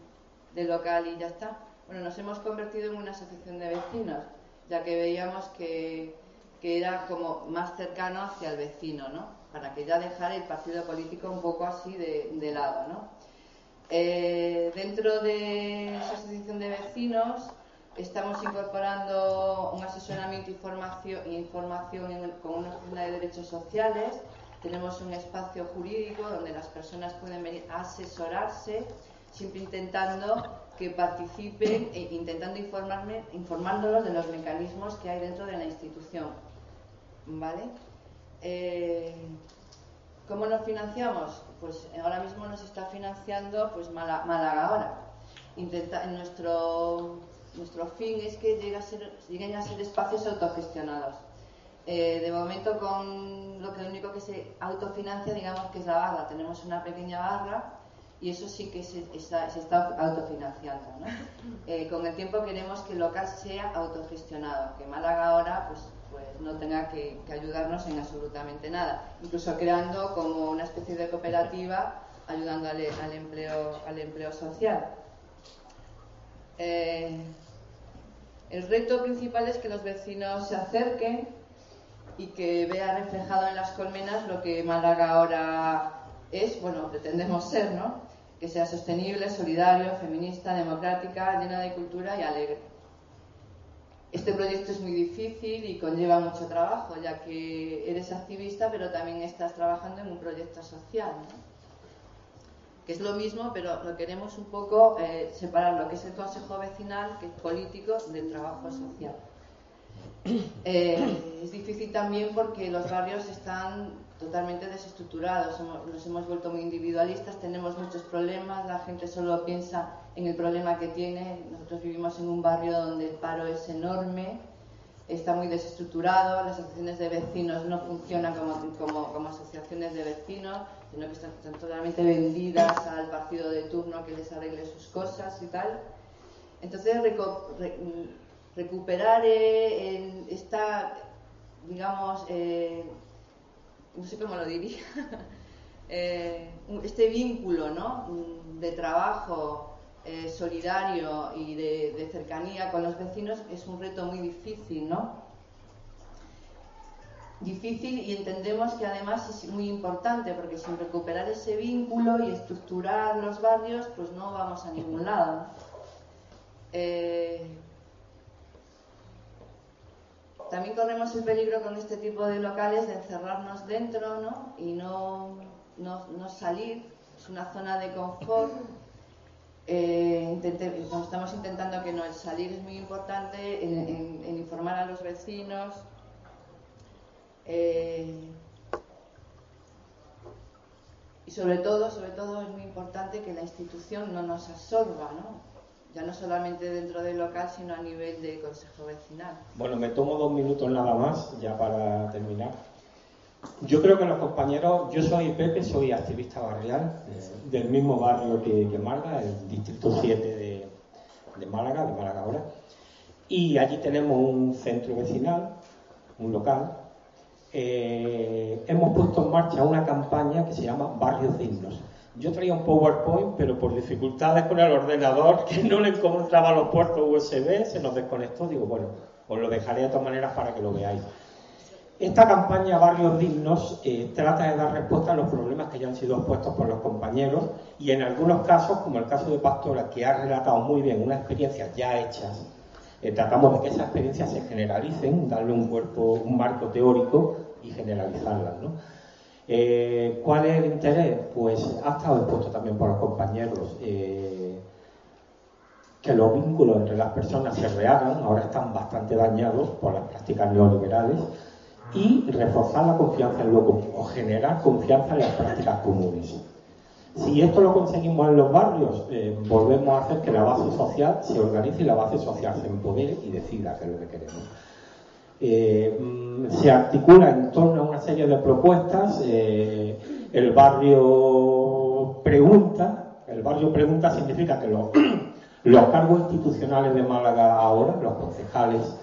de local y ya está. Bueno, nos hemos convertido en una asociación de vecinos, ya que veíamos que, que era como más cercano hacia el vecino, ¿no? Para que ya dejara el partido político un poco así de, de lado, ¿no? Eh, dentro de esa asociación de vecinos estamos incorporando un asesoramiento y formación, información en- con una oficina de derechos sociales. Tenemos un espacio jurídico donde las personas pueden venir a asesorarse, siempre intentando que participen e intentando informarme, informándolos de los mecanismos que hay dentro de la institución. ¿Vale? Eh, ¿Cómo nos financiamos? Pues ahora mismo nos está financiando pues Málaga ahora. Intenta, en nuestro, nuestro fin es que llegue a ser- lleguen a ser espacios autogestionados. Eh, de momento con lo que lo único que se autofinancia digamos que es la barra. Tenemos una pequeña barra y eso sí que se está, se está autofinanciando. ¿no? [laughs] Eh, con el tiempo queremos que el local sea autogestionado, que Málaga ahora pues, pues no tenga que, que ayudarnos en absolutamente nada, incluso creando como una especie de cooperativa ayudando al, al empleo, al empleo social. Eh, el reto principal es que los vecinos se acerquen y que vea reflejado en las colmenas lo que Málaga ahora es, bueno, pretendemos ser, ¿no? Que sea sostenible, solidario, feminista, democrática, llena de cultura y alegre. Este proyecto es muy difícil y conlleva mucho trabajo, ya que eres activista, pero también estás trabajando en un proyecto social, que es lo mismo, pero lo queremos un poco eh, separar lo que es el consejo vecinal, que es político, del trabajo social. [clears throat] Eh, es difícil también porque los barrios están totalmente desestructurados, nos hemos vuelto muy individualistas, tenemos muchos problemas, la gente solo piensa en el problema que tiene. Nosotros vivimos en un barrio donde el paro es enorme, está muy desestructurado, las asociaciones de vecinos no funcionan como, como, asociaciones de vecinos, sino que están, totalmente vendidas al partido de turno que les arregle sus cosas y tal. Entonces, recuperar eh, esta, digamos, eh, no sé cómo lo diría, [laughs] eh, este vínculo ¿no? Mm, de trabajo eh, solidario y de, cercanía con los vecinos es un reto muy difícil, ¿no? Difícil y entendemos que además es muy importante porque sin recuperar ese vínculo y estructurar los barrios, pues no vamos a ningún lado. Eh, también corremos el peligro con este tipo de locales de encerrarnos dentro ¿no? y no, no, no salir. Es una zona de confort. Eh, estamos intentando que no, el salir es muy importante, en informar a los vecinos. eh, y sobre todo, sobre todo es muy importante que la institución no nos absorba, ¿no? Ya no solamente dentro del local, sino a nivel de consejo vecinal. Bueno, me tomo dos minutos nada más, ya para terminar. Yo creo que los compañeros, yo soy Pepe, soy activista barrial, eh, del mismo barrio que, que Málaga, el distrito 7 de, de Málaga, de Málaga ahora. Y allí tenemos un centro vecinal, un local. Eh, hemos puesto en marcha una campaña que se llama Barrios Dignos. Yo traía un PowerPoint, pero por dificultades con el ordenador, que no le encontraba los puertos USB, se nos desconectó. Digo, bueno, os lo dejaré de todas maneras para que lo veáis. Esta campaña Barrios Dignos eh, trata de dar respuesta a los problemas que ya han sido expuestos por los compañeros y en algunos casos, como el caso de Pastora, que ha relatado muy bien unas experiencias ya hechas, eh, tratamos de que esas experiencias se generalicen, darle un cuerpo, un marco teórico y generalizarlas. ¿no? Eh, ¿Cuál es el interés? Pues ha estado expuesto también por los compañeros. eh, que los vínculos entre las personas se rehagan, ahora están bastante dañados por las prácticas neoliberales, y reforzar la confianza en lo común, o generar confianza en las prácticas comunes. Si esto lo conseguimos en los barrios, eh, volvemos a hacer que la base social se organice y la base social se empodere y decida qué es lo que queremos. Eh, mm, se articula en torno a una serie de propuestas. eh, el barrio pregunta, el barrio pregunta significa que [clears throat] los, cargos institucionales de Málaga ahora, los concejales,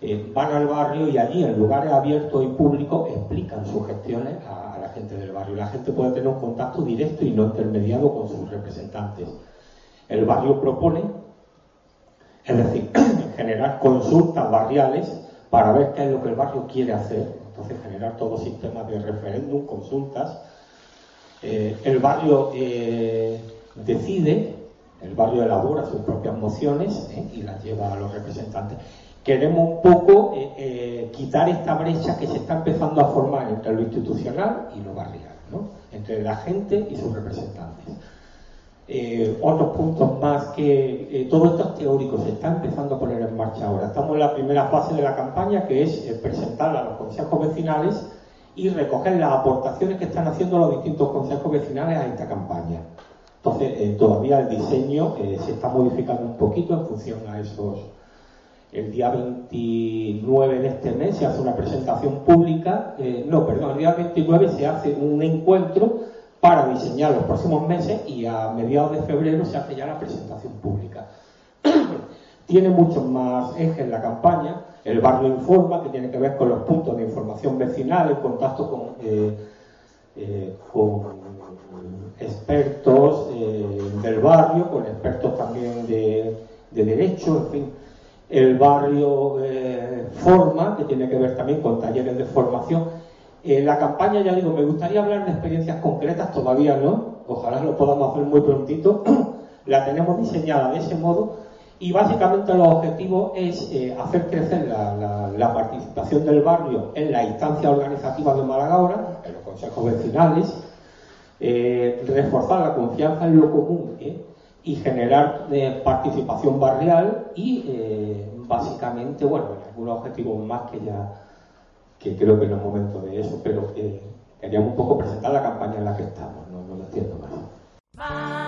eh, van al barrio y allí, en lugares abiertos y públicos, explican sus gestiones a, a la gente del barrio. La gente puede tener un contacto directo y no intermediado con sus representantes. El barrio propone, es decir, [clears throat] generar consultas barriales para ver qué es lo que el barrio quiere hacer. Entonces, generar todo sistemas de referéndum, consultas. Eh, el barrio eh, decide, el barrio elabora sus propias mociones eh, y las lleva a los representantes. Queremos un poco quitar esta brecha que se está empezando a formar entre lo institucional y lo barrial, ¿no? entre la gente y sus representantes. Eh, otros puntos más que eh, todo esto es teórico, se está empezando a poner en marcha ahora. Estamos en la primera fase de la campaña que es eh, presentar a los consejos vecinales y recoger las aportaciones que están haciendo los distintos consejos vecinales a esta campaña. Entonces, eh, todavía el diseño eh, se está modificando un poquito en función a esos. El día 29 de este mes se hace una presentación pública, no, perdón, el día 29 se hace un encuentro para diseñar los próximos meses y a mediados de febrero se hace ya la presentación pública. [clears throat] tiene muchos más ejes la campaña. El barrio informa, que tiene que ver con los puntos de información vecinal, el contacto con, eh, eh, expertos eh, del barrio, con expertos también de, de derecho, en fin. El barrio forma, que tiene que ver también con talleres de formación. La campaña, ya digo, me gustaría hablar de experiencias concretas, todavía no, ojalá lo podamos hacer muy prontito. [clears throat] la tenemos diseñada de ese modo y básicamente los objetivos es eh, hacer crecer la, participación del barrio en la instancia organizativa de Málaga ahora, en los consejos vecinales, eh, reforzar la confianza en lo común ¿eh? y generar participación barrial y básicamente, bueno, algunos objetivos más que ya que creo que no es momento de eso, pero eh, queríamos un poco presentar la campaña en la que estamos, no, no lo entiendo más.